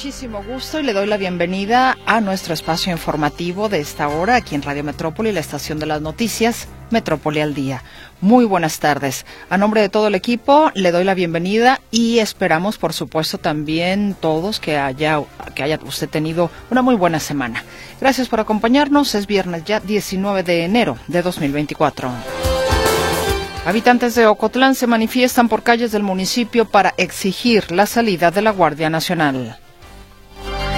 Muchísimo gusto y le doy la bienvenida a nuestro espacio informativo de esta hora aquí en Radio Metrópoli, la estación de las noticias. Metrópoli al día. Muy buenas tardes. A nombre de todo el equipo le doy la bienvenida y esperamos, por supuesto, también todos que haya, que haya usted tenido una muy buena semana. Gracias por acompañarnos. Es viernes ya 19 de enero de 2024. Habitantes de Ocotlán se manifiestan por calles del municipio para exigir la salida de la Guardia Nacional.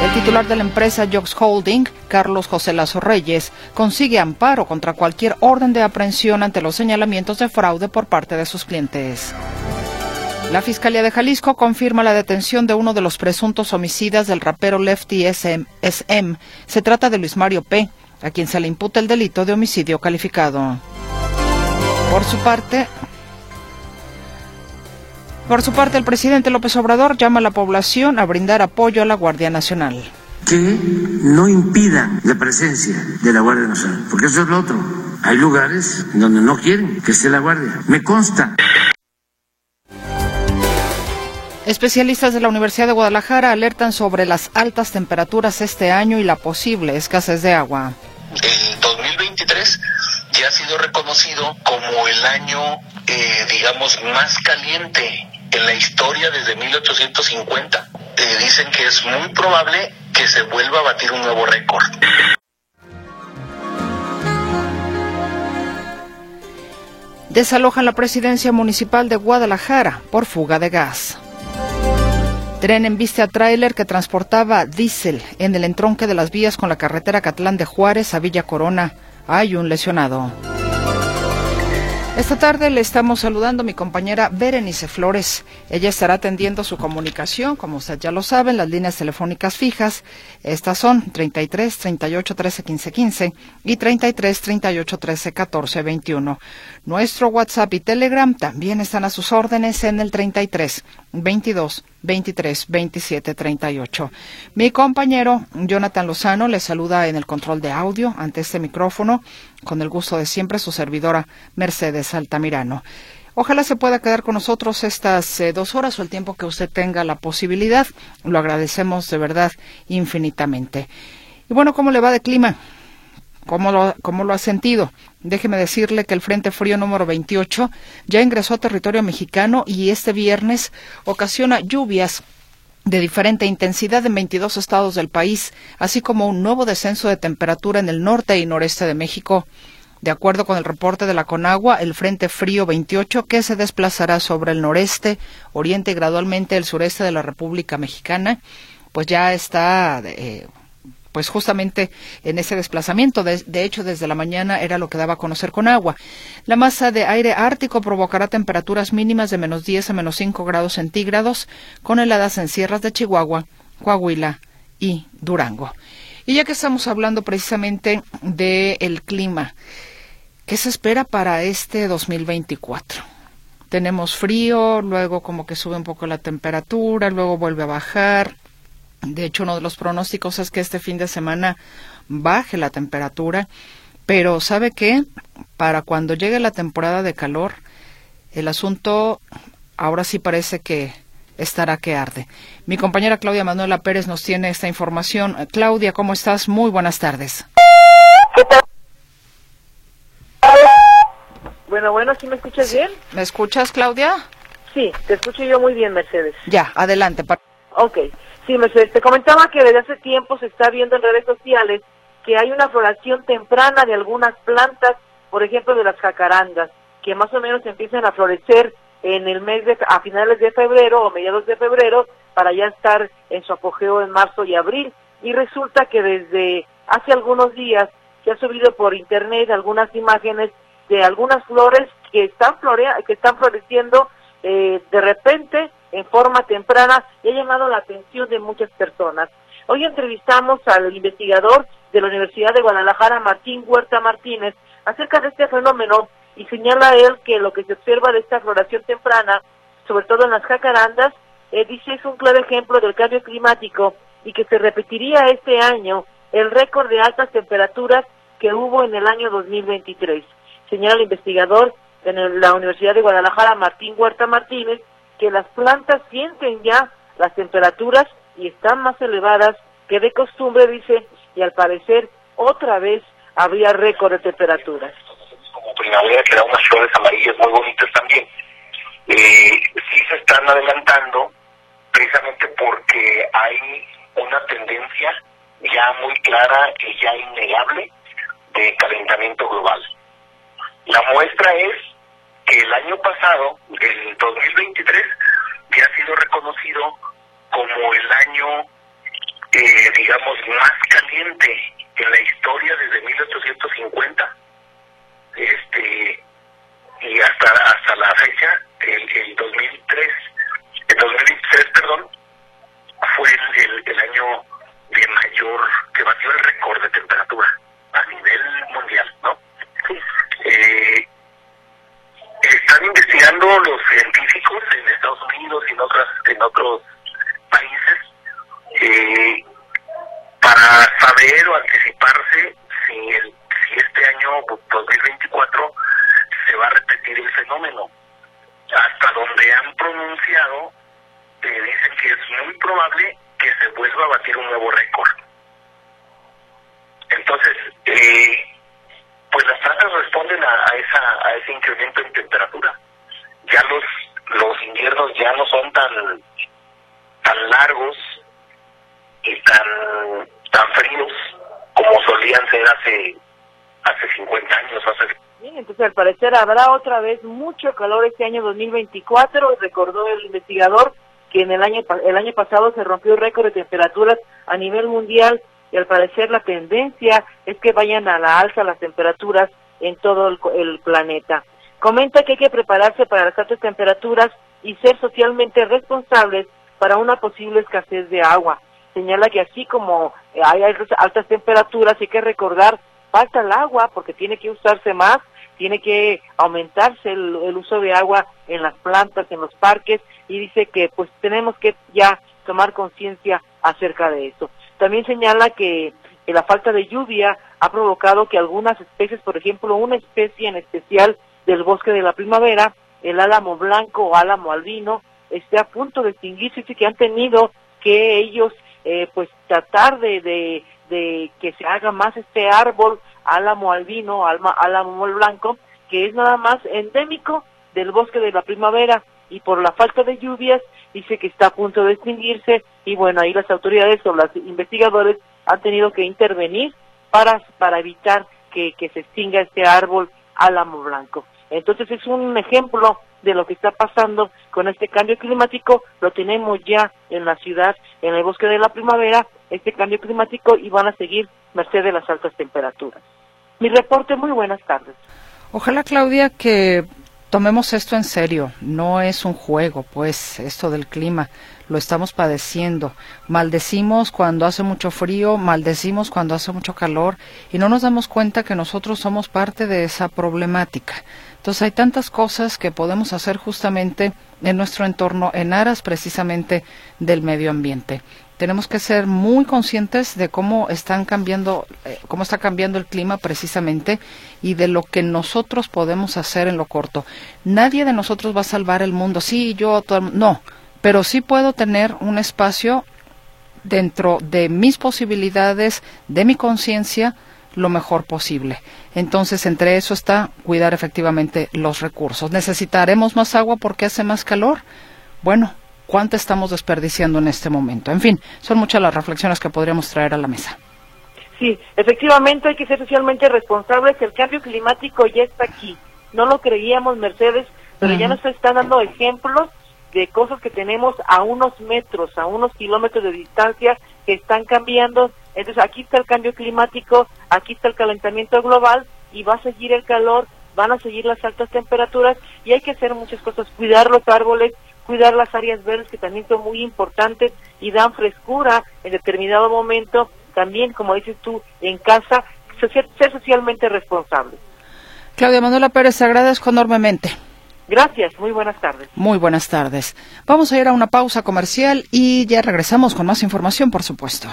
El titular de la empresa Jox Holding, Carlos José Lazo Reyes, consigue amparo contra cualquier orden de aprehensión ante los señalamientos de fraude por parte de sus clientes. La Fiscalía de Jalisco confirma la detención de uno de los presuntos homicidas del rapero Lefty SM. Se trata de Luis Mario P., a quien se le imputa el delito de homicidio calificado. Por su parte, por su parte, el presidente López Obrador llama a la población a brindar apoyo a la Guardia Nacional. Que no impida la presencia de la Guardia Nacional, porque eso es lo otro. Hay lugares donde no quieren que esté la Guardia. Me consta. Especialistas de la Universidad de Guadalajara alertan sobre las altas temperaturas este año y la posible escasez de agua. El 2023 ya ha sido reconocido como el año, eh, digamos, más caliente en la historia desde 1850. Eh, dicen que es muy probable que se vuelva a batir un nuevo récord. Desalojan la presidencia municipal de Guadalajara por fuga de gas. Tren en vista a tráiler que transportaba diésel en el entronque de las vías con la carretera Catlán de Juárez a Villa Corona. Hay un lesionado. Esta tarde le estamos saludando a mi compañera Berenice Flores. Ella estará atendiendo su comunicación, como usted ya lo sabe, en las líneas telefónicas fijas. Estas son 33 38 13 15 15 y 33 38 13 14 21. Nuestro WhatsApp y Telegram también están a sus órdenes en el 33 22 23 27 38. Mi compañero Jonathan Lozano le saluda en el control de audio ante este micrófono, con el gusto de siempre su servidora Mercedes Altamirano. Ojalá se pueda quedar con nosotros estas eh, dos horas o el tiempo que usted tenga la posibilidad. Lo agradecemos de verdad infinitamente. Y bueno, ¿cómo le va de clima? ¿Cómo lo, ¿Cómo lo ha sentido? Déjeme decirle que el Frente Frío número 28 ya ingresó a territorio mexicano y este viernes ocasiona lluvias de diferente intensidad en 22 estados del país, así como un nuevo descenso de temperatura en el norte y noreste de México. De acuerdo con el reporte de la Conagua, el Frente Frío 28, que se desplazará sobre el noreste, oriente y gradualmente el sureste de la República Mexicana, pues ya está eh, pues justamente en ese desplazamiento. De, de, hecho, desde la mañana era lo que daba a conocer con agua. La masa de aire ártico provocará temperaturas mínimas de menos 10 a menos 5 grados centígrados, con heladas en sierras de Chihuahua, Coahuila y Durango. Y ya que estamos hablando precisamente del clima, ¿qué se espera para este 2024? Tenemos frío, luego como que sube un poco la temperatura, luego vuelve a bajar de hecho, uno de los pronósticos es que este fin de semana baje la temperatura, pero ¿sabe qué? Para cuando llegue la temporada de calor, el asunto ahora sí parece que estará que arde. Mi compañera Claudia Manuela Pérez nos tiene esta información. Claudia, ¿cómo estás? Muy buenas tardes. Bueno, bueno, ¿sí me escuchas bien? ¿Me escuchas, Claudia? Sí, te escucho yo muy bien, Mercedes. Ya, adelante. Ok. Sí, Mercedes, te comentaba que desde hace tiempo se está viendo en redes sociales que hay una floración temprana de algunas plantas, por ejemplo de las jacarandas, que más o menos empiezan a florecer en el mes de, a finales de febrero o mediados de febrero para ya estar en su apogeo en marzo y abril. Y resulta que desde hace algunos días se ha subido por internet algunas imágenes de algunas flores que están, florea, que están floreciendo eh, de repente en forma temprana y ha llamado la atención de muchas personas. Hoy entrevistamos al investigador de la Universidad de Guadalajara, Martín Huerta Martínez, acerca de este fenómeno y señala él que lo que se observa de esta floración temprana, sobre todo en las jacarandas, eh, dice es un claro ejemplo del cambio climático y que se repetiría este año el récord de altas temperaturas que hubo en el año 2023. Señala el investigador de la Universidad de Guadalajara, Martín Huerta Martínez, que las plantas sienten ya las temperaturas y están más elevadas que de costumbre, dice, y al parecer otra vez habría récord de temperaturas. Como primavera, que da unas flores amarillas muy bonitas también. Eh, sí se están adelantando precisamente porque hay una tendencia ya muy clara y ya innegable de calentamiento global. La muestra es el año pasado, el 2023, ya ha sido reconocido como el año, eh, digamos, más caliente en la historia desde 1850. Este, y hasta, hasta la fecha, el, el 2003, el 2023, perdón, fue el, el, año de mayor, que batió el récord de temperatura a nivel mundial, ¿no? Eh, están investigando los científicos en Estados Unidos y en otras en otros países eh, para saber o anticiparse si el, si este año 2024 se va a repetir el fenómeno. Hasta donde han pronunciado eh, dicen que es muy probable que se vuelva a batir un nuevo récord. Entonces eh, pues las plantas responden a, esa, a ese incremento en temperatura. Ya los, los inviernos ya no son tan, tan largos y tan, tan fríos como solían ser hace, hace 50 años. Hace... Bien, entonces al parecer habrá otra vez mucho calor este año 2024, recordó el investigador que en el año el año pasado se rompió el récord de temperaturas a nivel mundial y al parecer la tendencia es que vayan a la alza las temperaturas en todo el, planeta. Comenta que hay que prepararse para las altas temperaturas y ser socialmente responsables para una posible escasez de agua. Señala que así como hay altas temperaturas, hay que recordar, falta el agua porque tiene que usarse más, tiene que aumentarse el, el uso de agua en las plantas, en los parques, y dice que pues tenemos que ya tomar conciencia acerca de eso. También señala que, la falta de lluvia ha provocado que algunas especies, por ejemplo, una especie en especial del bosque de la primavera, el álamo blanco o álamo albino, esté a punto de extinguirse y que han tenido que ellos eh, pues tratar de, de, de, que se haga más este árbol álamo albino, alma, álamo blanco, que es nada más endémico del bosque de la primavera. Y por la falta de lluvias dice que está a punto de extinguirse y bueno, ahí las autoridades o los investigadores han tenido que intervenir para, para evitar que, que se extinga este árbol álamo blanco. Entonces es un ejemplo de lo que está pasando con este cambio climático, lo tenemos ya en la ciudad, en el bosque de la primavera, este cambio climático y van a seguir merced de las altas temperaturas. Mi reporte, muy buenas tardes. Ojalá, Claudia, que tomemos esto en serio, no es un juego, pues esto del clima, lo estamos padeciendo. Maldecimos cuando hace mucho frío, maldecimos cuando hace mucho calor y no nos damos cuenta que nosotros somos parte de esa problemática. Entonces hay tantas cosas que podemos hacer justamente en nuestro entorno en aras precisamente del medio ambiente tenemos que ser muy conscientes de cómo están cambiando, eh, cómo está cambiando el clima precisamente y de lo que nosotros podemos hacer en lo corto. Nadie de nosotros va a salvar el mundo. Sí, yo, todo no, pero sí puedo tener un espacio dentro de mis posibilidades, de mi conciencia, lo mejor posible. Entonces, entre eso está cuidar efectivamente los recursos. ¿Necesitaremos más agua porque hace más calor? Bueno, cuánto estamos desperdiciando en este momento. En fin, son muchas las reflexiones que podríamos traer a la mesa. Sí, efectivamente hay que ser socialmente responsables. El cambio climático ya está aquí. No lo creíamos, Mercedes, pero ya nos están dando ejemplos de cosas que tenemos a unos metros, a unos kilómetros de distancia que están cambiando. Entonces aquí está el cambio climático, aquí está el calentamiento global y va a seguir el calor, van a seguir las altas temperaturas y hay que hacer muchas cosas, cuidar los árboles, cuidar las áreas verdes que también son muy importantes y dan frescura en determinado momento, también como dices tú, en casa, ser, socialmente responsable. Claudia Manuela Pérez, agradezco enormemente. Gracias, muy buenas tardes. Muy buenas tardes. Vamos a ir a una pausa comercial y ya regresamos con más información, por supuesto.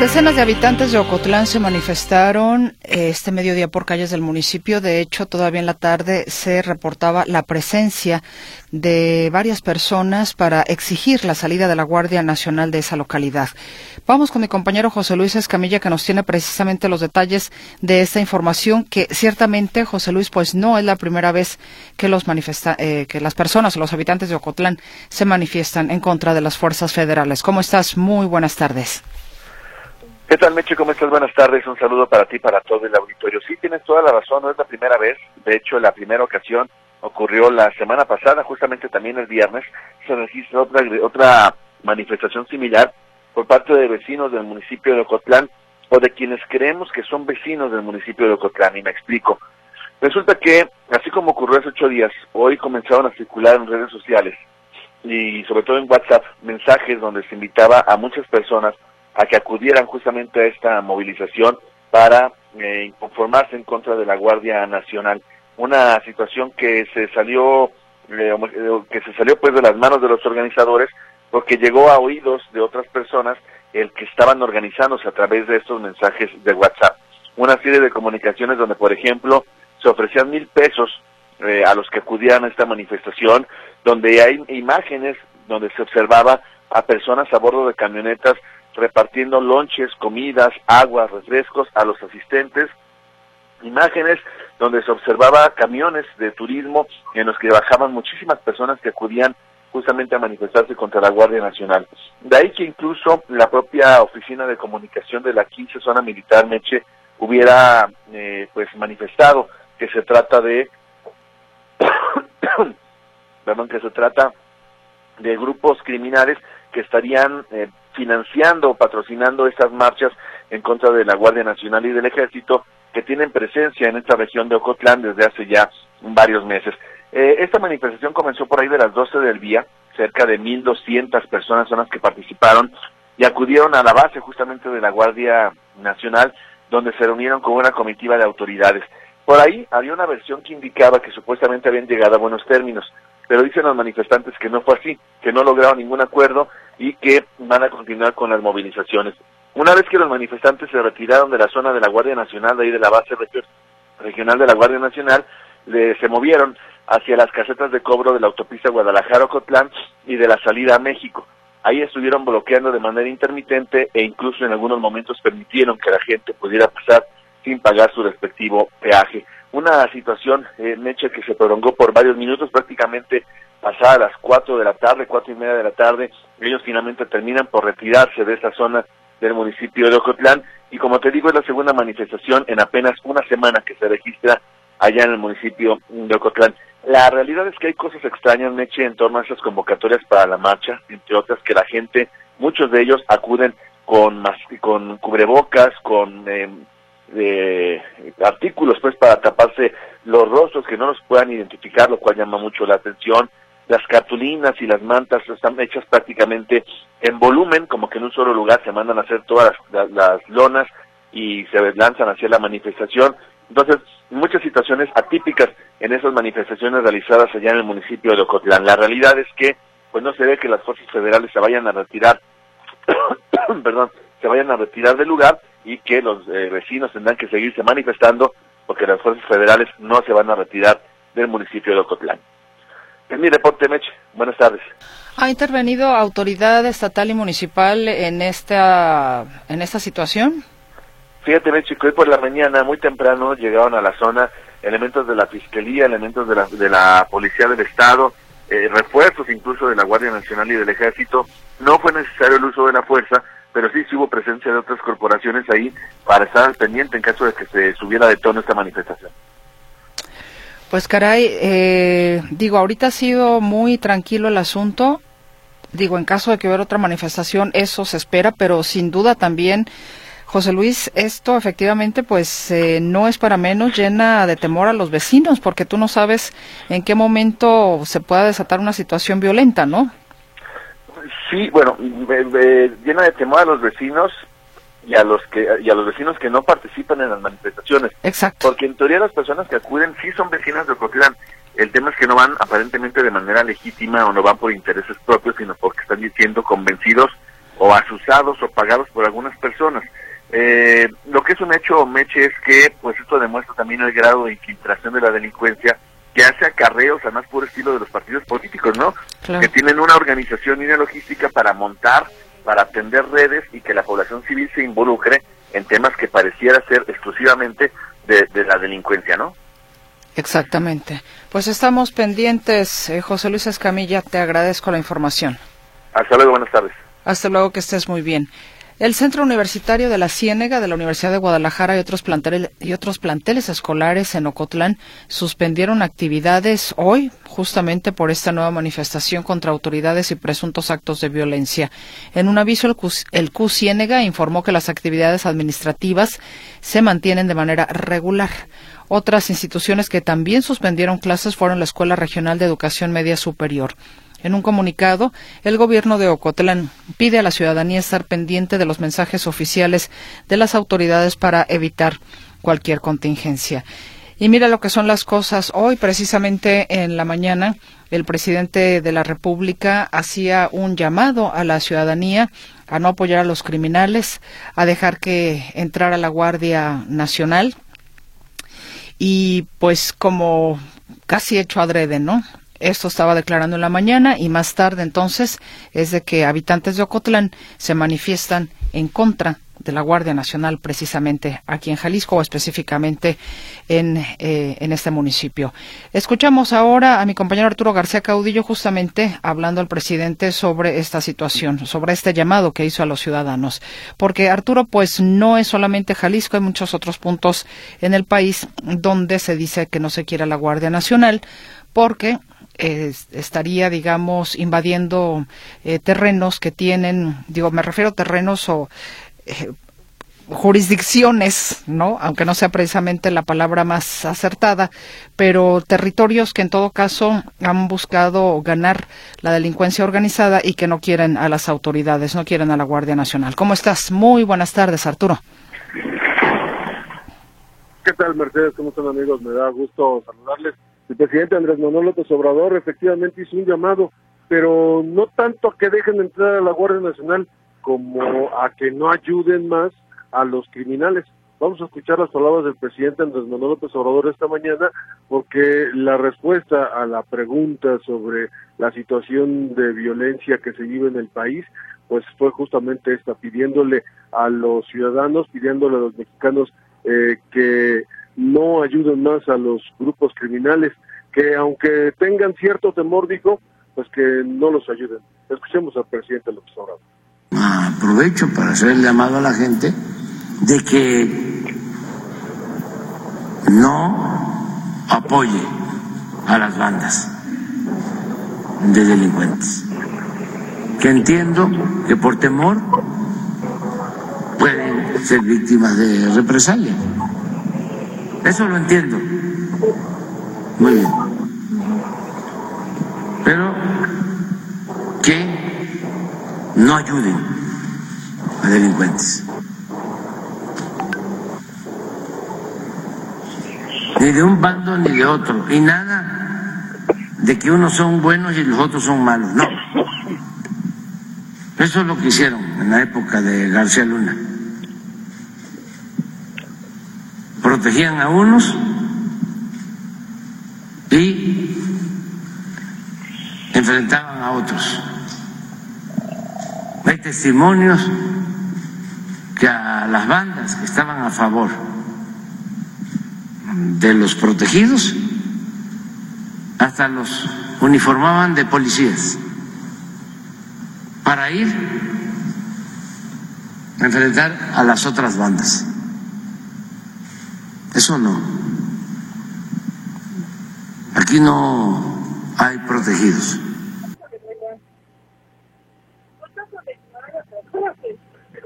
Decenas de habitantes de Ocotlán se manifestaron eh, este mediodía por calles del municipio. De hecho, todavía en la tarde se reportaba la presencia de varias personas para exigir la salida de la Guardia Nacional de esa localidad. Vamos con mi compañero José Luis Escamilla, que nos tiene precisamente los detalles de esta información, que ciertamente, José Luis, pues no es la primera vez que, los manifesta eh, que las personas o los habitantes de Ocotlán se manifiestan en contra de las fuerzas federales. ¿Cómo estás? Muy buenas tardes. ¿Qué tal, Meche? ¿Cómo estás? Buenas tardes. Un saludo para ti, para todo el auditorio. Sí, tienes toda la razón, no es la primera vez. De hecho, la primera ocasión ocurrió la semana pasada, justamente también el viernes. Se registra otra, otra manifestación similar por parte de vecinos del municipio de Ocotlán o de quienes creemos que son vecinos del municipio de Ocotlán. Y me explico. Resulta que, así como ocurrió hace ocho días, hoy comenzaron a circular en redes sociales y sobre todo en WhatsApp mensajes donde se invitaba a muchas personas a que acudieran justamente a esta movilización para eh, conformarse en contra de la Guardia Nacional. Una situación que se salió eh, que se salió pues de las manos de los organizadores porque llegó a oídos de otras personas el que estaban organizándose a través de estos mensajes de WhatsApp. Una serie de comunicaciones donde, por ejemplo, se ofrecían mil pesos eh, a los que acudían a esta manifestación, donde hay imágenes donde se observaba a personas a bordo de camionetas repartiendo lonches, comidas, aguas, refrescos a los asistentes, imágenes donde se observaba camiones de turismo en los que bajaban muchísimas personas que acudían justamente a manifestarse contra la Guardia Nacional. De ahí que incluso la propia oficina de comunicación de la 15 zona militar Meche hubiera eh, pues manifestado que se trata de perdón que se trata de grupos criminales que estarían eh, financiando o patrocinando estas marchas en contra de la Guardia Nacional y del Ejército que tienen presencia en esta región de Ocotlán desde hace ya varios meses. Eh, esta manifestación comenzó por ahí de las 12 del día, cerca de 1.200 personas son las que participaron y acudieron a la base justamente de la Guardia Nacional, donde se reunieron con una comitiva de autoridades. Por ahí había una versión que indicaba que supuestamente habían llegado a buenos términos, pero dicen los manifestantes que no fue así, que no lograron ningún acuerdo y que van a continuar con las movilizaciones. Una vez que los manifestantes se retiraron de la zona de la Guardia Nacional, de ahí de la base regional de la Guardia Nacional, se movieron hacia las casetas de cobro de la autopista Guadalajara-Ocotlán y de la salida a México. Ahí estuvieron bloqueando de manera intermitente e incluso en algunos momentos permitieron que la gente pudiera pasar sin pagar su respectivo peaje. Una situación, eh, Meche, que se prolongó por varios minutos, prácticamente pasadas las cuatro de la tarde, cuatro y media de la tarde, ellos finalmente terminan por retirarse de esa zona del municipio de Ocotlán y como te digo es la segunda manifestación en apenas una semana que se registra allá en el municipio de Ocotlán. La realidad es que hay cosas extrañas, Meche, en torno a esas convocatorias para la marcha, entre otras que la gente, muchos de ellos acuden con, con cubrebocas, con eh, artículos pues para taparse los rostros que no los puedan identificar, lo cual llama mucho la atención las cartulinas y las mantas están hechas prácticamente en volumen, como que en un solo lugar se mandan a hacer todas las, lonas y se lanzan hacia la manifestación. Entonces, muchas situaciones atípicas en esas manifestaciones realizadas allá en el municipio de Ocotlán. La realidad es que, pues no se ve que las fuerzas federales se vayan a retirar, perdón, se vayan a retirar del lugar y que los eh, vecinos tendrán que seguirse manifestando porque las fuerzas federales no se van a retirar del municipio de Ocotlán. Es mi reporte, Meche. Buenas tardes. ¿Ha intervenido autoridad estatal y municipal en esta, en esta situación? Fíjate, Meche, que hoy por la mañana, muy temprano, llegaron a la zona elementos de la Fiscalía, elementos de la, de la Policía del Estado, eh, refuerzos incluso de la Guardia Nacional y del Ejército. No fue necesario el uso de la fuerza, pero sí, hubo presencia de otras corporaciones ahí para estar al pendiente en caso de que se subiera de tono esta manifestación. Pues caray, eh, digo, ahorita ha sido muy tranquilo el asunto. Digo, en caso de que hubiera otra manifestación, eso se espera, pero sin duda también José Luis, esto efectivamente pues eh, no es para menos, llena de temor a los vecinos, porque tú no sabes en qué momento se pueda desatar una situación violenta, ¿no? Sí, bueno, llena de temor a los vecinos y a los que y a los vecinos que no participan en las manifestaciones. Exacto. Porque en teoría las personas que acuden sí son vecinas de Ocotlán. El tema es que no van aparentemente de manera legítima o no van por intereses propios, sino porque están siendo convencidos o asusados o pagados por algunas personas. Eh, lo que es un hecho, Meche, es que pues esto demuestra también el grado de infiltración de la delincuencia que hace acarreos a más puro estilo de los partidos políticos, ¿no? Que tienen una organización y una logística para montar, para atender redes y que la población civil se involucre en temas que pareciera ser exclusivamente de, la delincuencia, ¿no? Exactamente. Pues estamos pendientes, eh, José Luis Escamilla, te agradezco la información. Hasta luego, buenas tardes. Hasta luego, que estés muy bien. El Centro Universitario de la Ciénega de la Universidad de Guadalajara y otros, planteles, y otros planteles escolares en Ocotlán suspendieron actividades hoy justamente por esta nueva manifestación contra autoridades y presuntos actos de violencia. En un aviso, el el Ciénega informó que las actividades administrativas se mantienen de manera regular. Otras instituciones que también suspendieron clases fueron la Escuela Regional de Educación Media Superior. En un comunicado, el gobierno de Ocotlán pide a la ciudadanía estar pendiente de los mensajes oficiales de las autoridades para evitar cualquier contingencia. Y mira lo que son las cosas. Hoy, precisamente en la mañana, el presidente de la República hacía un llamado a la ciudadanía a no apoyar a los criminales, a dejar que entrara la Guardia Nacional. Y pues como casi hecho adrede, ¿no? Esto estaba declarando en la mañana y más tarde entonces es de que habitantes de Ocotlán se manifiestan en contra de la Guardia Nacional precisamente aquí en Jalisco o específicamente en, eh, en este municipio. Escuchamos ahora a mi compañero Arturo García Caudillo justamente hablando al presidente sobre esta situación, sobre este llamado que hizo a los ciudadanos. Porque Arturo, pues no es solamente Jalisco, hay muchos otros puntos en el país donde se dice que no se quiere la Guardia Nacional porque estaría, digamos, invadiendo eh, terrenos que tienen, digo, me refiero a terrenos o eh, jurisdicciones, ¿no? Aunque no sea precisamente la palabra más acertada, pero territorios que en todo caso han buscado ganar la delincuencia organizada y que no quieren a las autoridades, no quieren a la Guardia Nacional. ¿Cómo estás? Muy buenas tardes, Arturo. ¿Qué tal, Mercedes? ¿Cómo están, amigos? Me da gusto saludarles. El presidente Andrés Manuel López Obrador efectivamente hizo un llamado, pero no tanto a que dejen entrar a la Guardia Nacional como a que no ayuden más a los criminales. Vamos a escuchar las palabras del presidente Andrés Manuel López Obrador esta mañana, porque la respuesta a la pregunta sobre la situación de violencia que se vive en el país, pues fue justamente esta, pidiéndole a los ciudadanos, pidiéndole a los mexicanos eh, que no ayuden más a los grupos criminales, que aunque tengan cierto temor, dijo, pues que no los ayuden. Escuchemos al presidente López Obrador. Aprovecho para hacer el llamado a la gente de que no apoye a las bandas de delincuentes. Que entiendo que por temor pueden ser víctimas de represalia eso lo entiendo. Muy bien. Pero que no ayuden a delincuentes. Ni de un bando ni de otro. Y nada de que unos son buenos y los otros son malos. No. Eso es lo que hicieron en la época de García Luna. Protegían a unos y enfrentaban a otros. Hay testimonios que a las bandas que estaban a favor de los protegidos hasta los uniformaban de policías para ir a enfrentar a las otras bandas. Eso no. Aquí no hay protegidos.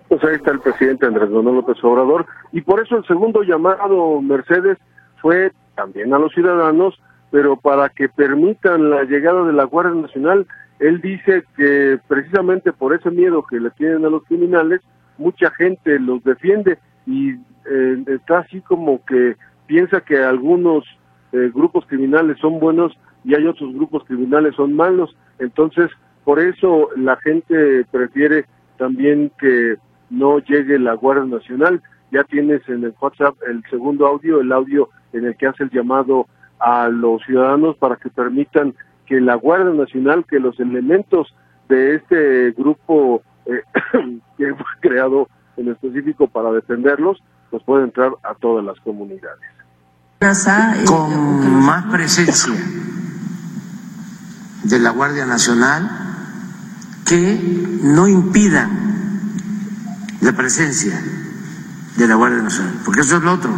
Pues ahí está el presidente Andrés Manuel López Obrador y por eso el segundo llamado Mercedes fue también a los ciudadanos, pero para que permitan la llegada de la Guardia Nacional, él dice que precisamente por ese miedo que le tienen a los criminales, mucha gente los defiende y eh, está así como que piensa que algunos eh, grupos criminales son buenos y hay otros grupos criminales son malos. Entonces, por eso la gente prefiere también que no llegue la Guardia Nacional. Ya tienes en el WhatsApp el segundo audio, el audio en el que hace el llamado a los ciudadanos para que permitan que la Guardia Nacional, que los elementos de este grupo eh, que fue creado en específico para defenderlos, pues pueden entrar a todas las comunidades. Con más presencia de la Guardia Nacional que no impidan la presencia de la Guardia Nacional, porque eso es lo otro.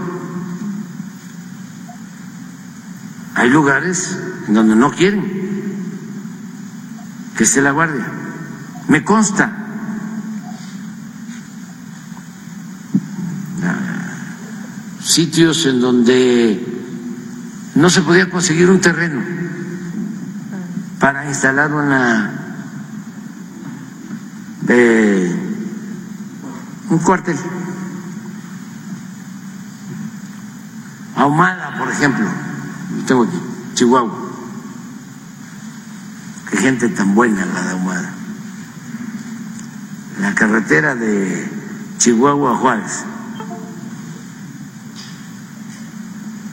Hay lugares en donde no quieren que esté la Guardia. Me consta. Sitios en donde no se podía conseguir un terreno para instalar una de un cuartel. Ahumada, por ejemplo, tengo Chihuahua. Qué gente tan buena la de Ahumada. La carretera de Chihuahua a Juárez.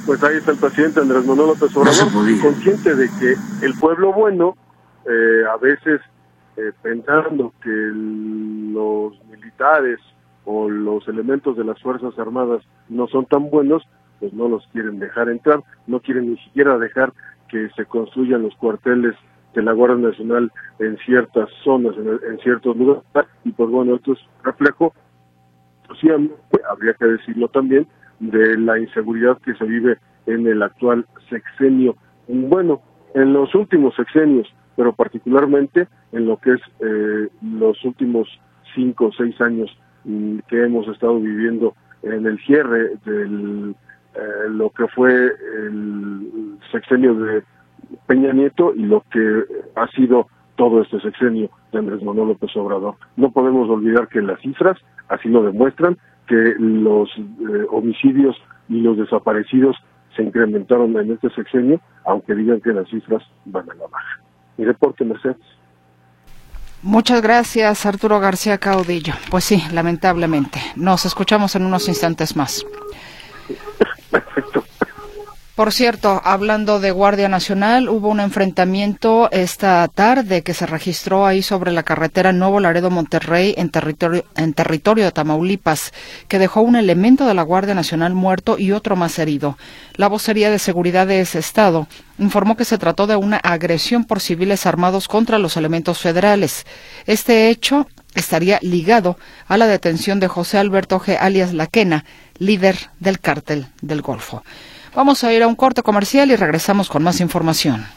Pues ahí está el presidente Andrés Manuel López Obrador, consciente de que el pueblo bueno eh, a veces eh, pensando que los militares o los elementos de las Fuerzas Armadas no son tan buenos, pues no los quieren dejar entrar, no quieren ni siquiera dejar que se construyan los cuarteles de la Guardia Nacional en ciertas zonas, en, ciertos lugares, y pues bueno, esto es reflejo, habría que decirlo también, de la inseguridad que se vive en el actual sexenio. Bueno, en los últimos sexenios, pero particularmente en lo que es eh, los últimos cinco o seis años mm, que hemos estado viviendo en el cierre de eh, lo que fue el sexenio de Peña Nieto y lo que ha sido todo este sexenio de Andrés Manuel López Obrador. No podemos olvidar que las cifras así lo demuestran, que los eh, homicidios y los desaparecidos se incrementaron en este sexenio, aunque digan que las cifras van a la baja. Mi reporte, Mercedes. Muchas gracias, Arturo García Caudillo. Pues sí, lamentablemente. Nos escuchamos en unos instantes más. Perfecto. Por cierto, hablando de Guardia Nacional, hubo un enfrentamiento esta tarde que se registró ahí sobre la carretera Nuevo Laredo Monterrey en territorio, en territorio de Tamaulipas, que dejó un elemento de la Guardia Nacional muerto y otro más herido. La vocería de seguridad de ese estado informó que se trató de una agresión por civiles armados contra los elementos federales. Este hecho estaría ligado a la detención de José Alberto G. alias Laquena, líder del cártel del Golfo. Vamos a ir a un corte comercial y regresamos con más información.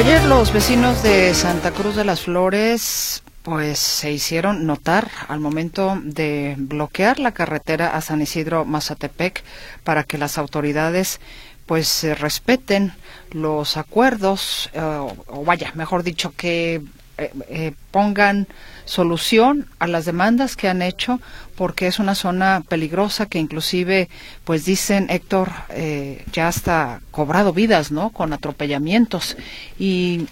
Ayer los vecinos de Santa Cruz de las Flores pues se hicieron notar al momento de bloquear la carretera a San Isidro Mazatepec para que las autoridades pues respeten los acuerdos eh, o vaya, mejor dicho que eh, eh, pongan solución a las demandas que han hecho porque es una zona peligrosa que inclusive pues dicen Héctor ya está cobrado vidas no con atropellamientos y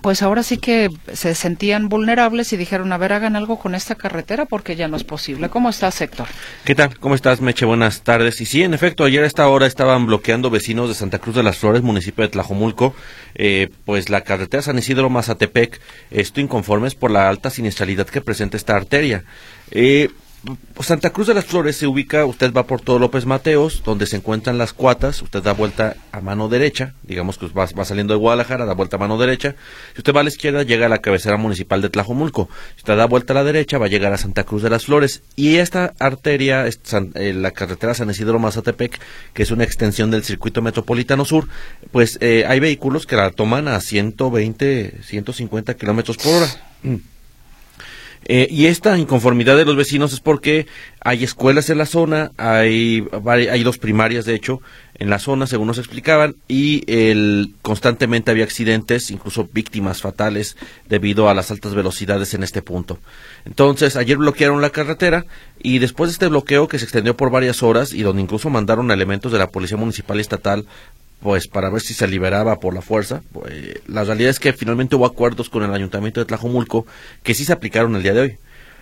pues ahora sí que se sentían vulnerables y dijeron, a ver, hagan algo con esta carretera porque ya no es posible. ¿Cómo estás, Héctor? ¿Qué tal? ¿Cómo estás, Meche? Buenas tardes. Y sí, en efecto, ayer a esta hora estaban bloqueando vecinos de Santa Cruz de las Flores, municipio de Tlajomulco, eh, pues la carretera San Isidro-Mazatepec, esto inconformes por la alta siniestralidad que presenta esta arteria. Eh, Santa Cruz de las Flores se ubica, usted va por todo López Mateos, donde se encuentran las cuatas, usted da vuelta a mano derecha, digamos que va, va, saliendo de Guadalajara, da vuelta a mano derecha, si usted va a la izquierda llega a la cabecera municipal de Tlajomulco, si usted da vuelta a la derecha va a llegar a Santa Cruz de las Flores, y esta arteria, eh, la carretera San Isidro Mazatepec, que es una extensión del circuito metropolitano sur, pues eh, hay vehículos que la toman a 120, 150 kilómetros por hora. Eh, y esta inconformidad de los vecinos es porque hay escuelas en la zona, hay, hay dos primarias de hecho en la zona, según nos explicaban, y el, constantemente había accidentes, incluso víctimas fatales, debido a las altas velocidades en este punto. Entonces, ayer bloquearon la carretera y después de este bloqueo que se extendió por varias horas y donde incluso mandaron elementos de la Policía Municipal y Estatal pues para ver si se liberaba por la fuerza. Pues, la realidad es que finalmente hubo acuerdos con el ayuntamiento de Tlajomulco que sí se aplicaron el día de hoy.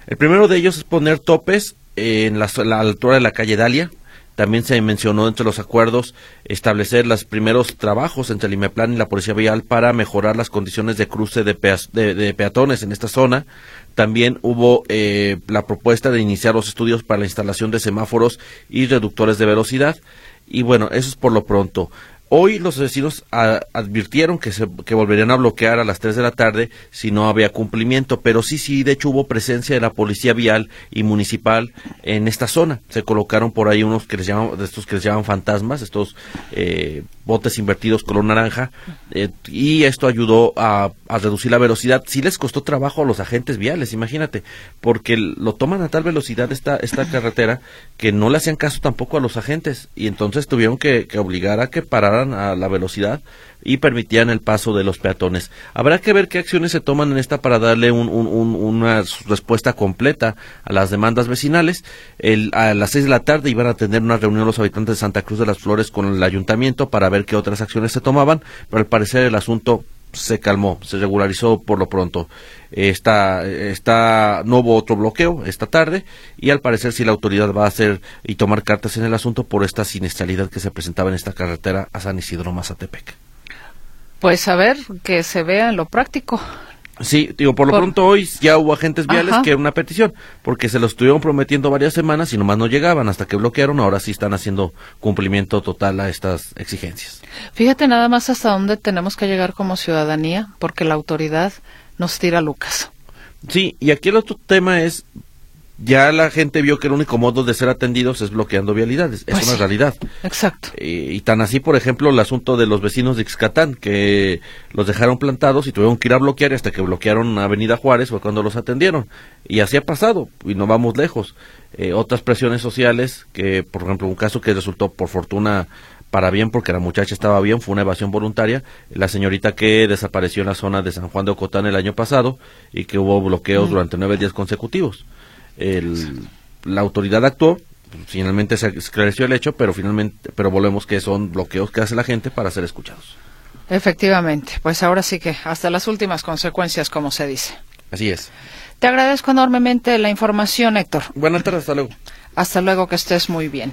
El primero de ellos es poner topes en la, altura de la calle Dalia. También se mencionó entre los acuerdos establecer los primeros trabajos entre el IMEPLAN y la Policía Vial para mejorar las condiciones de cruce de, peatones en esta zona. También hubo eh, la propuesta de iniciar los estudios para la instalación de semáforos y reductores de velocidad. Y bueno, eso es por lo pronto. Hoy los vecinos advirtieron que, se, que volverían a bloquear a las 3 de la tarde si no había cumplimiento, pero sí, sí, de hecho hubo presencia de la policía vial y municipal en esta zona. Se colocaron por ahí unos que les llaman, de estos que les llaman fantasmas, estos eh, botes invertidos color naranja, eh, y esto ayudó a, a, reducir la velocidad. Sí les costó trabajo a los agentes viales, imagínate, porque lo toman a tal velocidad esta, esta carretera que no le hacían caso tampoco a los agentes, y entonces tuvieron que, que obligar a que pararan a la velocidad y permitían el paso de los peatones. Habrá que ver qué acciones se toman en esta para darle una respuesta completa a las demandas vecinales. El, a las seis de la tarde iban a tener una reunión los habitantes de Santa Cruz de las Flores con el ayuntamiento para ver qué otras acciones se tomaban, pero al parecer el asunto se calmó, se regularizó por lo pronto. Está, está, no hubo otro bloqueo esta tarde y al parecer si la autoridad va a hacer y tomar cartas en el asunto por esta siniestralidad que se presentaba en esta carretera a San Isidro Mazatepec. Pues a ver, que se vea en lo práctico. Sí, digo, por lo pronto hoy ya hubo agentes viales que era una petición, porque se lo estuvieron prometiendo varias semanas y nomás no llegaban hasta que bloquearon, ahora sí están haciendo cumplimiento total a estas exigencias. Fíjate nada más hasta dónde tenemos que llegar como ciudadanía, porque la autoridad nos tira Lucas. Sí, y aquí el otro tema es ya la gente vio que el único modo de ser atendidos es bloqueando vialidades. es pues una realidad. Exacto. Y, tan así, por ejemplo, el asunto de los vecinos de Ixcatán, que los dejaron plantados y tuvieron que ir a bloquear hasta que bloquearon Avenida Juárez fue cuando los atendieron. Y así ha pasado, y no vamos lejos. Eh, otras presiones sociales, que por ejemplo, un caso que resultó por fortuna para bien porque la muchacha estaba bien, fue una evasión voluntaria, la señorita que desapareció en la zona de San Juan de Ocotán el año pasado y que hubo bloqueos mm. durante nueve días consecutivos el, la autoridad actuó, finalmente se esclareció el hecho, pero finalmente, pero volvemos que son bloqueos que hace la gente para ser escuchados. Efectivamente, pues ahora sí que hasta las últimas consecuencias, como se dice. Así es. Te agradezco enormemente la información, Héctor. Buenas tardes, hasta luego. Hasta luego, que estés muy bien.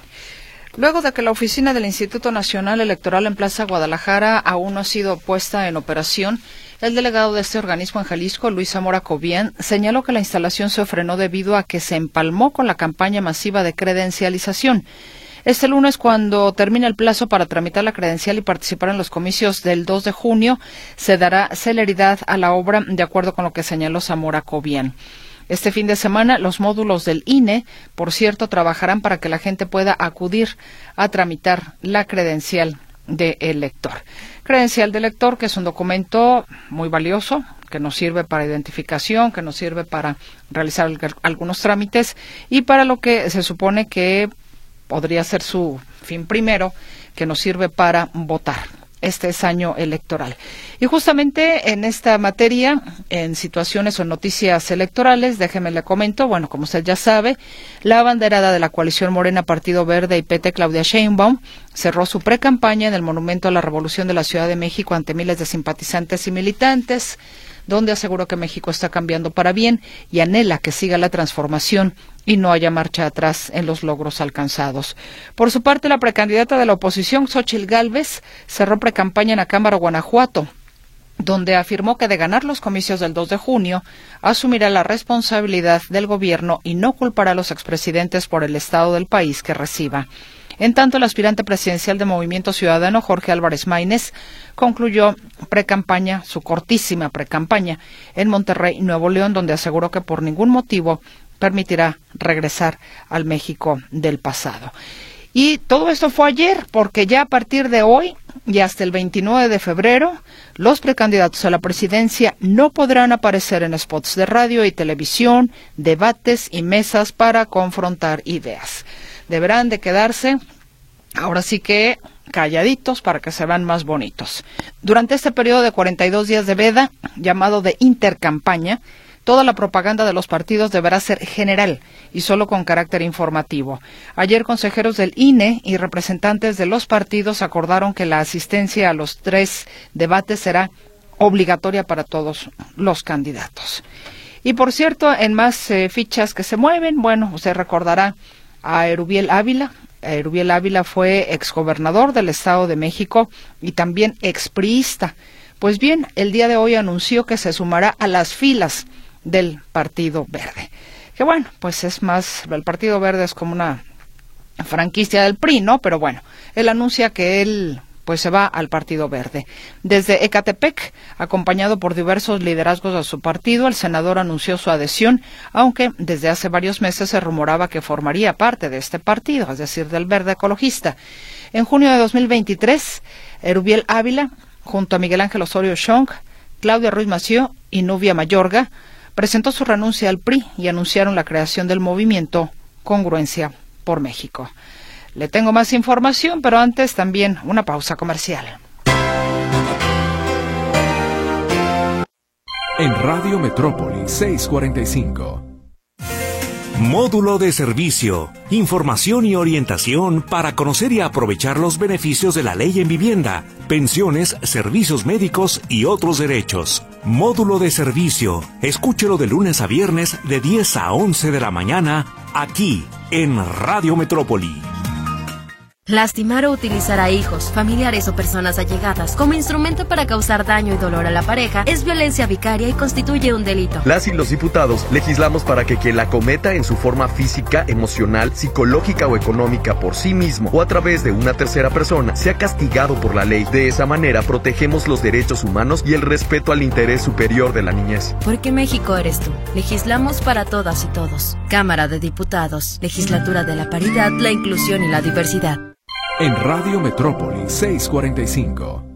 Luego de que la oficina del Instituto Nacional Electoral en Plaza Guadalajara aún no ha sido puesta en operación, el delegado de este organismo en Jalisco, Luis Zamora Cobian, señaló que la instalación se frenó debido a que se empalmó con la campaña masiva de credencialización. Este lunes, cuando termine el plazo para tramitar la credencial y participar en los comicios del 2 de junio, se dará celeridad a la obra, de acuerdo con lo que señaló Zamora Cobian. Este fin de semana, los módulos del INE, por cierto, trabajarán para que la gente pueda acudir a tramitar la credencial de elector. Credencial de elector, que es un documento muy valioso, que nos sirve para identificación, que nos sirve para realizar algunos trámites y para lo que se supone que podría ser su fin primero, que nos sirve para votar este es año electoral. Y justamente en esta materia, en situaciones o noticias electorales, déjeme le comento, bueno, como usted ya sabe, la abanderada de la coalición Morena Partido Verde y PT, Claudia Sheinbaum, cerró su pre-campaña en el Monumento a la Revolución de la Ciudad de México ante miles de simpatizantes y militantes donde aseguró que México está cambiando para bien y anhela que siga la transformación y no haya marcha atrás en los logros alcanzados. Por su parte, la precandidata de la oposición, Xochil Gálvez, cerró precampaña en la Cámara Guanajuato donde afirmó que de ganar los comicios del 2 de junio, asumirá la responsabilidad del gobierno y no culpará a los expresidentes por el estado del país que reciba. En tanto, el aspirante presidencial de Movimiento Ciudadano, Jorge Álvarez Maínez, concluyó precampaña, su cortísima precampaña, en Monterrey, Nuevo León, donde aseguró que por ningún motivo permitirá regresar al México del pasado. Y todo esto fue ayer, porque ya a partir de hoy y hasta el 29 de febrero, los precandidatos a la presidencia no podrán aparecer en spots de radio y televisión, debates y mesas para confrontar ideas. Deberán de quedarse, ahora sí que calladitos para que se vean más bonitos. Durante este periodo de 42 días de veda, llamado de intercampaña, Toda la propaganda de los partidos deberá ser general y solo con carácter informativo. Ayer consejeros del INE y representantes de los partidos acordaron que la asistencia a los tres debates será obligatoria para todos los candidatos. Y por cierto, en más eh, fichas que se mueven, bueno, usted recordará a Erubiel Ávila. Erubiel Ávila fue exgobernador del Estado de México y también expriista. Pues bien, el día de hoy anunció que se sumará a las filas del Partido Verde. Que bueno, pues es más, el Partido Verde es como una franquicia del PRI, ¿no? Pero bueno, él anuncia que él pues se va al Partido Verde. Desde Ecatepec, acompañado por diversos liderazgos de su partido, el senador anunció su adhesión, aunque desde hace varios meses se rumoraba que formaría parte de este partido, es decir, del Verde Ecologista. En junio de 2023, Erubiel Ávila, junto a Miguel Ángel Osorio Chong, Claudia Ruiz Mació y Nubia Mayorga, presentó su renuncia al PRI y anunciaron la creación del movimiento Congruencia por México. Le tengo más información, pero antes también una pausa comercial. En Radio Metrópoli 645. Módulo de servicio. Información y orientación para conocer y aprovechar los beneficios de la ley en vivienda, pensiones, servicios médicos y otros derechos. Módulo de servicio. Escúchelo de lunes a viernes de 10 a 11 de la mañana aquí en Radio Metrópoli. Lastimar o utilizar a hijos, familiares o personas allegadas como instrumento para causar daño y dolor a la pareja es violencia vicaria y constituye un delito. Las y los diputados legislamos para que quien la cometa en su forma física, emocional, psicológica o económica por sí mismo o a través de una tercera persona sea castigado por la ley. De esa manera protegemos los derechos humanos y el respeto al interés superior de la niñez. Porque México eres tú. Legislamos para todas y todos. Cámara de Diputados. Legislatura de la Paridad, la Inclusión y la Diversidad en Radio Metrópoli 645.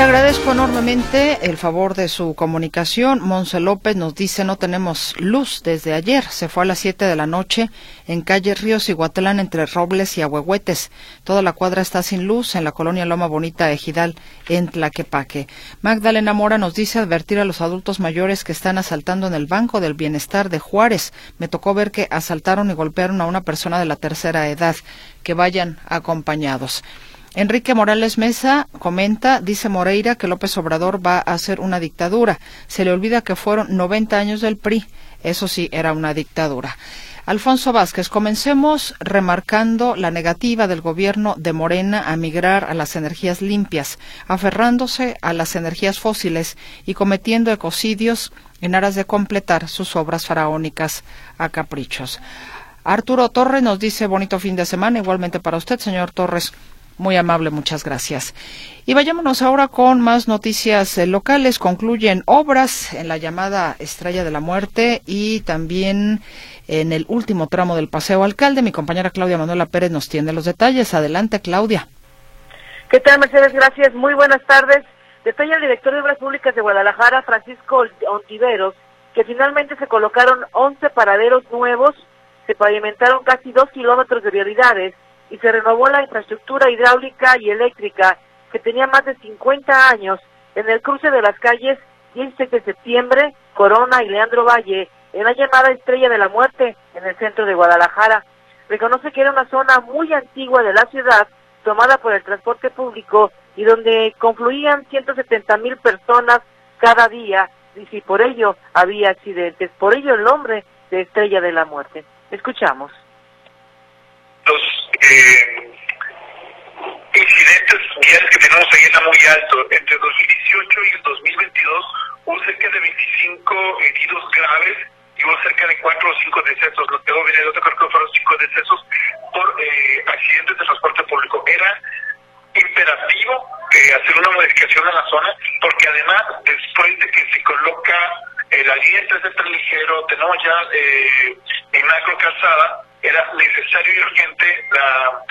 Le agradezco enormemente el favor de su comunicación. Monse López nos dice no tenemos luz desde ayer. Se fue a las 7 de la noche en calle Ríos y Guatlán entre Robles y Ahuehuetes. Toda la cuadra está sin luz en la colonia Loma Bonita Ejidal en Tlaquepaque. Magdalena Mora nos dice advertir a los adultos mayores que están asaltando en el Banco del Bienestar de Juárez. Me tocó ver que asaltaron y golpearon a una persona de la tercera edad. Que vayan acompañados. Enrique Morales Mesa comenta, dice Moreira, que López Obrador va a hacer una dictadura. Se le olvida que fueron 90 años del PRI. Eso sí, era una dictadura. Alfonso Vázquez, comencemos remarcando la negativa del gobierno de Morena a migrar a las energías limpias, aferrándose a las energías fósiles y cometiendo ecocidios en aras de completar sus obras faraónicas a caprichos. Arturo Torres nos dice bonito fin de semana, igualmente para usted, señor Torres. Muy amable, muchas gracias. Y vayámonos ahora con más noticias eh, locales. Concluyen obras en la llamada Estrella de la Muerte y también en el último tramo del Paseo Alcalde. Mi compañera Claudia Manuela Pérez nos tiene los detalles. Adelante, Claudia. ¿Qué tal, Mercedes? Gracias. Muy buenas tardes. Detalla el director de Obras Públicas de Guadalajara, Francisco Ontiveros, que finalmente se colocaron 11 paraderos nuevos, se pavimentaron casi dos kilómetros de vialidades y se renovó la infraestructura hidráulica y eléctrica que tenía más de 50 años en el cruce de las calles 16 de septiembre, Corona y Leandro Valle, en la llamada Estrella de la Muerte, en el centro de Guadalajara. Reconoce que era una zona muy antigua de la ciudad, tomada por el transporte público y donde confluían 170 mil personas cada día y si por ello había accidentes, por ello el nombre de Estrella de la Muerte. Escuchamos. Los eh, incidentes viales que tenemos ahí está muy alto. Entre 2018 y el 2022 hubo cerca de 25 heridos graves y hubo cerca de 4 o 5 decesos. Lo que viene de otro creo que fueron 5 decesos por eh, accidentes de transporte público. Era imperativo eh, hacer una modificación en la zona porque además después de que se coloca eh, la línea 3 de tren ligero, tenemos ya eh, en macro calzada, era necesario y urgente la,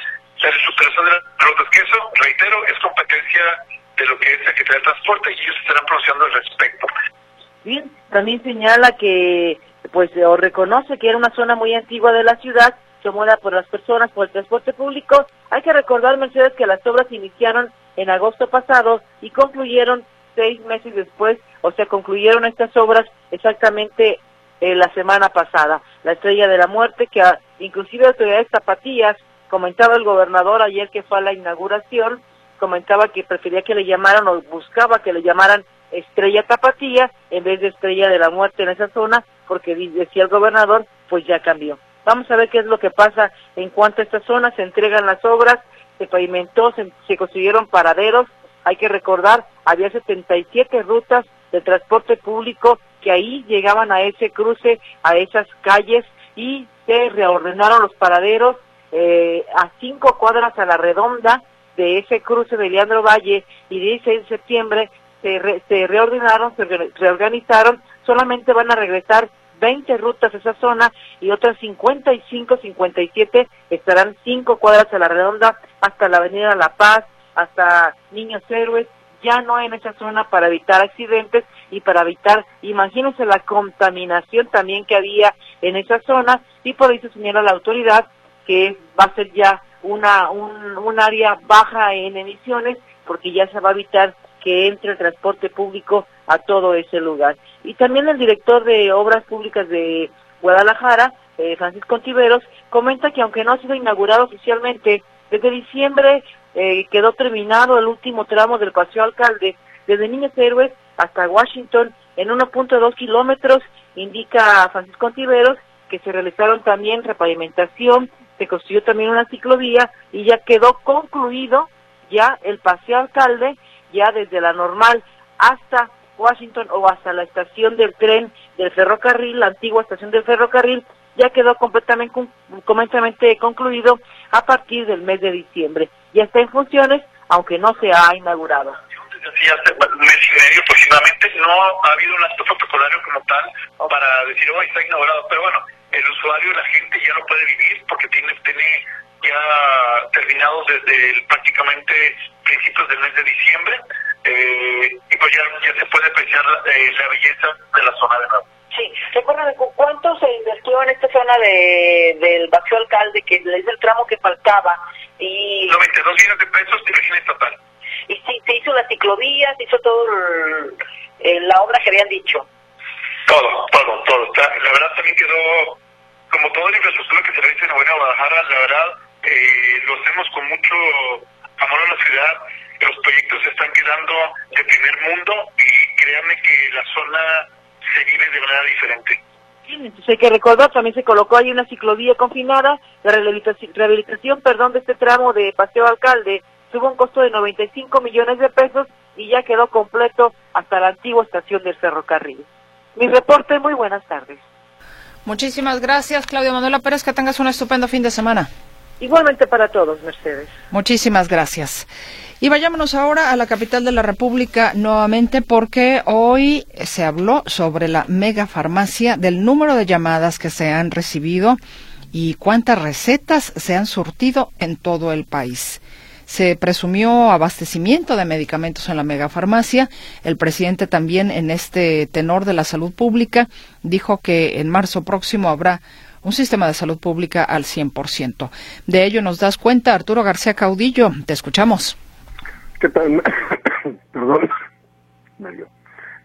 la recuperación de las rutas, que eso, reitero, es competencia de lo que es Secretaría de Transporte y ellos estarán pronunciando al respecto. Bien, también señala que pues o reconoce que era una zona muy antigua de la ciudad tomada por las personas por el transporte público. Hay que recordar, Mercedes, que las obras iniciaron en agosto pasado y concluyeron seis meses después, o sea, concluyeron estas obras exactamente eh, la semana pasada. La Estrella de la Muerte, que a, inclusive autoridades zapatillas, comentaba el gobernador ayer que fue a la inauguración, comentaba que prefería que le llamaran o buscaba que le llamaran Estrella Tapatía en vez de Estrella de la Muerte en esa zona, porque decía el gobernador, pues ya cambió. Vamos a ver qué es lo que pasa en cuanto a esta zona. Se entregan las obras, se pavimentó, se, se construyeron paraderos. Hay que recordar, había 77 rutas de transporte público que ahí llegaban a ese cruce, a esas calles y se reordenaron los paraderos eh, a cinco cuadras a la redonda de ese cruce de Leandro Valle y 16 de septiembre se, re, se reordenaron, se re, reorganizaron, solamente van a regresar 20 rutas a esa zona y otras 55, 57 estarán cinco cuadras a la redonda hasta la Avenida La Paz, hasta Niños Héroes, ya no en esa zona para evitar accidentes y para evitar, imagínense la contaminación también que había en esa zona y por eso señala la autoridad que va a ser ya una un, un área baja en emisiones porque ya se va a evitar que entre el transporte público a todo ese lugar. Y también el director de Obras Públicas de Guadalajara, eh, Francisco Ontiveros, comenta que aunque no ha sido inaugurado oficialmente, desde diciembre eh, quedó terminado el último tramo del Paseo Alcalde, desde Niños Héroes hasta Washington, en 1.2 kilómetros, indica Francisco Ontiveros, que se realizaron también repavimentación, se construyó también una ciclovía y ya quedó concluido ya el Paseo Alcalde, ya desde la normal hasta Washington o hasta la estación del tren del ferrocarril, la antigua estación del ferrocarril, ya quedó completamente, completamente concluido a partir del mes de diciembre. Ya está en funciones, aunque no se ha inaugurado. Desde hace un mes y medio aproximadamente no ha habido un acto protocolario como tal para decir, oh, está inaugurado, pero bueno, el usuario, la gente ya no puede vivir porque tiene, tiene ya terminado desde el, prácticamente principios del mes de diciembre eh, y pues ya, ya se puede apreciar eh, la belleza de la zona de nuevo. Sí, recuerden cuánto se invirtió en esta zona de, del vacío alcalde, que es el tramo que faltaba. y 92 millones de pesos de régimen estatal. Y sí, se hizo la ciclovía, se hizo todo el, el, la obra que habían dicho. Todo, todo, todo. Está, la verdad también quedó, como toda la infraestructura que se realiza en Buena Guadalajara, la verdad eh, lo hacemos con mucho amor a la ciudad. Los proyectos se están quedando de primer mundo y créanme que la zona se vive de manera diferente. Sí, entonces hay que recordar, también se colocó ahí una ciclovía confinada, la rehabilitación, rehabilitación perdón, de este tramo de Paseo Alcalde tuvo un costo de 95 millones de pesos y ya quedó completo hasta la antigua estación del ferrocarril. Mi reporte, muy buenas tardes. Muchísimas gracias, Claudia Manuela Pérez, que tengas un estupendo fin de semana. Igualmente para todos, Mercedes. Muchísimas gracias. Y vayámonos ahora a la capital de la República nuevamente porque hoy se habló sobre la megafarmacia, del número de llamadas que se han recibido y cuántas recetas se han surtido en todo el país. Se presumió abastecimiento de medicamentos en la megafarmacia. El presidente también en este tenor de la salud pública dijo que en marzo próximo habrá un sistema de salud pública al 100%. De ello nos das cuenta, Arturo García Caudillo. Te escuchamos. ¿Qué tal? Perdón.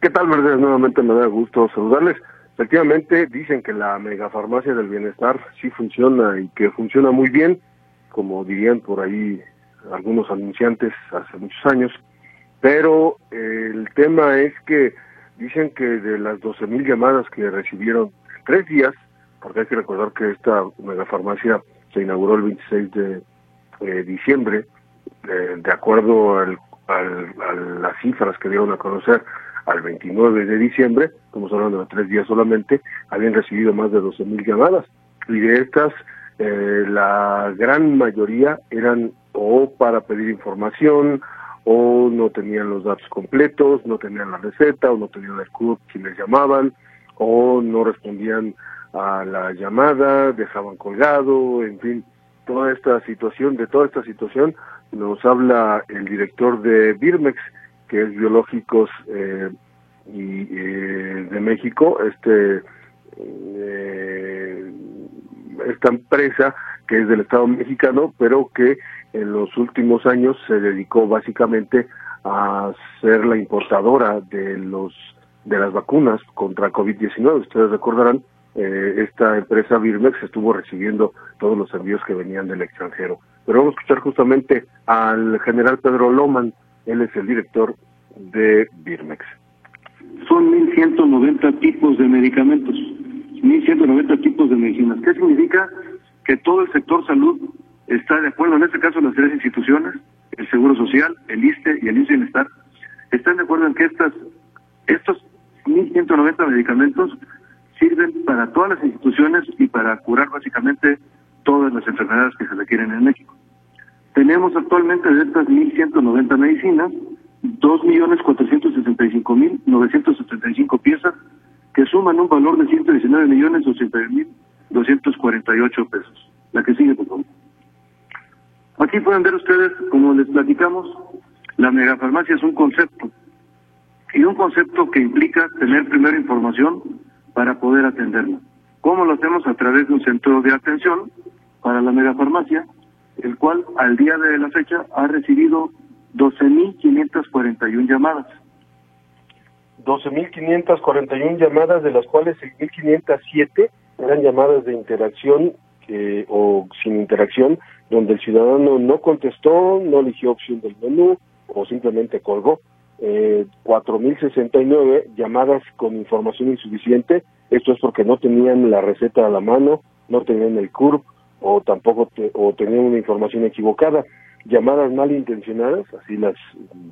¿Qué tal, Mercedes? Nuevamente me da gusto saludarles. Efectivamente, dicen que la megafarmacia del bienestar sí funciona y que funciona muy bien, como dirían por ahí algunos anunciantes hace muchos años, pero el tema es que dicen que de las 12.000 llamadas que recibieron en tres días, porque hay que recordar que esta megafarmacia se inauguró el 26 de eh, diciembre, eh, de acuerdo al, a las cifras que dieron a conocer al 29 de diciembre, estamos hablando de tres días solamente, habían recibido más de 12.000 llamadas. Y de estas eh, la gran mayoría eran o para pedir información o no tenían los datos completos, no tenían la receta o no tenían el CURP quienes llamaban o no respondían a la llamada, dejaban colgado, en fin, toda esta situación, de toda esta situación nos habla el director de Birmex, que es Biológicos eh, y, eh, de México, este eh, esta empresa que es del Estado mexicano, pero que en los últimos años se dedicó básicamente a ser la importadora de los de las vacunas contra COVID-19. Ustedes recordarán, eh, esta empresa Birmex estuvo recibiendo todos los envíos que venían del extranjero. Pero vamos a escuchar justamente al general Pedro Loman, él es el director de Birmex. Son 1.190 tipos de medicamentos, 1.190 tipos de medicinas. ¿Qué significa? Que todo el sector salud está de acuerdo, en este caso las tres instituciones, el Seguro Social, el ISTE y el INSS Bienestar, están de acuerdo en que estas, estos 1.190 medicamentos sirven para todas las instituciones y para curar básicamente todas las enfermedades que se requieren en México. Tenemos actualmente de estas 1.190 medicinas, 2.465.975 piezas que suman un valor de 119.081.248 pesos. La que sigue, por favor. Aquí pueden ver ustedes, como les platicamos, la megafarmacia es un concepto. Y un concepto que implica tener primero información para poder atenderla. ¿Cómo lo hacemos? A través de un centro de atención para la megafarmacia, el cual al día de la fecha ha recibido 12.541 llamadas. 12.541 llamadas, de las cuales 6.507 eran llamadas de interacción o sin interacción, donde el ciudadano no contestó, no eligió opción del menú o simplemente colgó. Eh, 4.069 llamadas con información insuficiente, esto es porque no tenían la receta a la mano, no tenían el CURP o tampoco o tenían una información equivocada. Llamadas malintencionadas, así las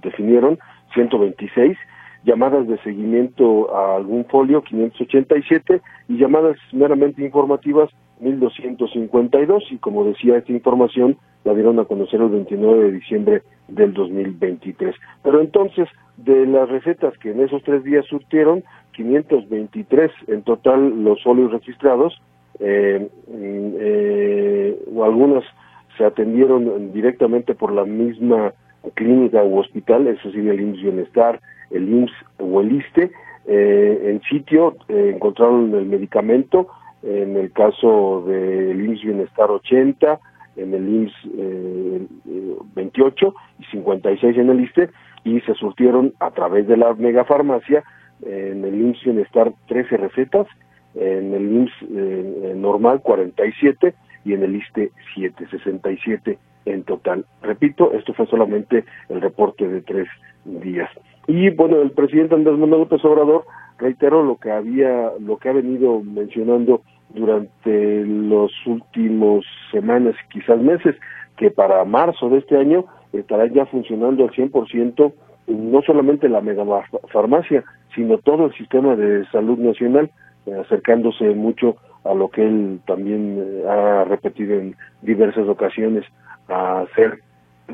definieron, 126 llamadas de seguimiento a algún folio 587 y llamadas meramente informativas 1252 y como decía esta información la dieron a conocer el 29 de diciembre del 2023. Pero entonces de las recetas que en esos tres días surtieron 523 en total los folios registrados eh, eh, o algunas se atendieron directamente por la misma clínica u hospital, eso sí, el IMSS Bienestar, el IMSS o el ISTE, eh, en sitio eh, encontraron el medicamento, en el caso del IMSS Bienestar 80, en el IMSS eh, 28 y 56 en el ISTE, y se surtieron a través de la megafarmacia en el IMSS Bienestar 13 recetas, en el IMSS eh, normal 47 y en el ISTE 7, 67 en total. Repito, esto fue solamente el reporte de tres días. Y bueno, el presidente Andrés Manuel López Obrador reiteró lo que había, lo que ha venido mencionando durante los últimos semanas, quizás meses, que para marzo de este año estará ya funcionando al 100% no solamente la megafarmacia, sino todo el sistema de salud nacional, eh, acercándose mucho a lo que él también eh, ha repetido en diversas ocasiones, a hacer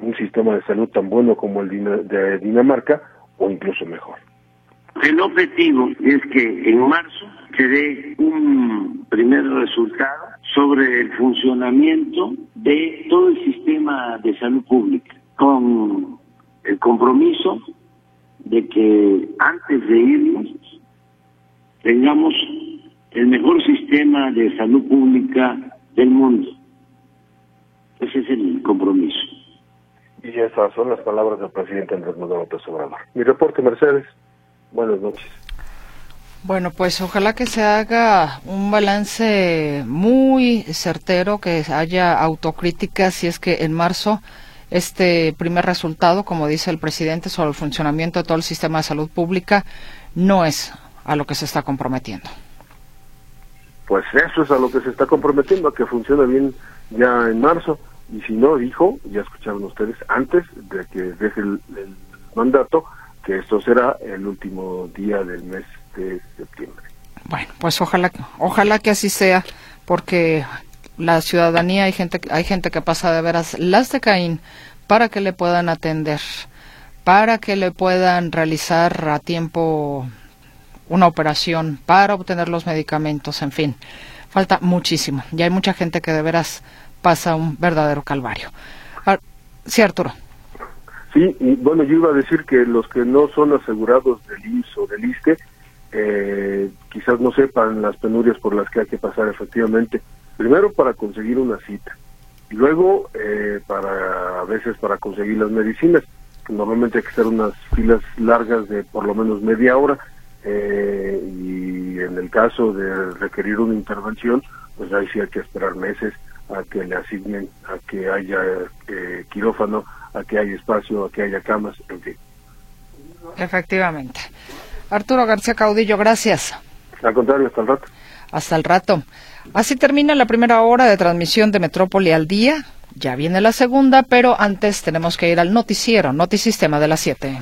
un sistema de salud tan bueno como el de Dinamarca o incluso mejor. El objetivo es que en marzo se dé un primer resultado sobre el funcionamiento de todo el sistema de salud pública, con el compromiso de que antes de irnos tengamos el mejor sistema de salud pública del mundo. Ese es el compromiso. Y esas son las palabras del presidente Andrés Manuel López Obrador. Mi reporte, Mercedes. Buenas noches. Bueno, pues ojalá que se haga un balance muy certero, que haya autocrítica si es que en marzo este primer resultado, como dice el presidente, sobre el funcionamiento de todo el sistema de salud pública, no es a lo que se está comprometiendo. Pues eso es a lo que se está comprometiendo, a que funcione bien ya en marzo. Y si no, dijo, ya escucharon ustedes, antes de que deje el, el mandato, que esto será el último día del mes de septiembre. Bueno, pues ojalá, ojalá que así sea, porque la ciudadanía hay gente, hay gente que pasa de veras las de Caín para que le puedan atender, para que le puedan realizar a tiempo una operación, para obtener los medicamentos, en fin, falta muchísimo. Y hay mucha gente que de veras pasa un verdadero calvario. Ah, sí, Arturo. Sí, y bueno, yo iba a decir que los que no son asegurados del IMSS o del ISTE, eh, quizás no sepan las penurias por las que hay que pasar efectivamente. Primero para conseguir una cita, y luego eh, para a veces para conseguir las medicinas, normalmente hay que hacer unas filas largas de por lo menos media hora, eh, y en el caso de requerir una intervención, pues ahí sí hay que esperar meses a que le asignen, a que haya eh, quirófano, a que haya espacio, a que haya camas, en fin. Efectivamente. Arturo García Caudillo, gracias. Al contrario, hasta el rato. Hasta el rato. Así termina la primera hora de transmisión de Metrópoli al día. Ya viene la segunda, pero antes tenemos que ir al noticiero, Notisistema de las 7.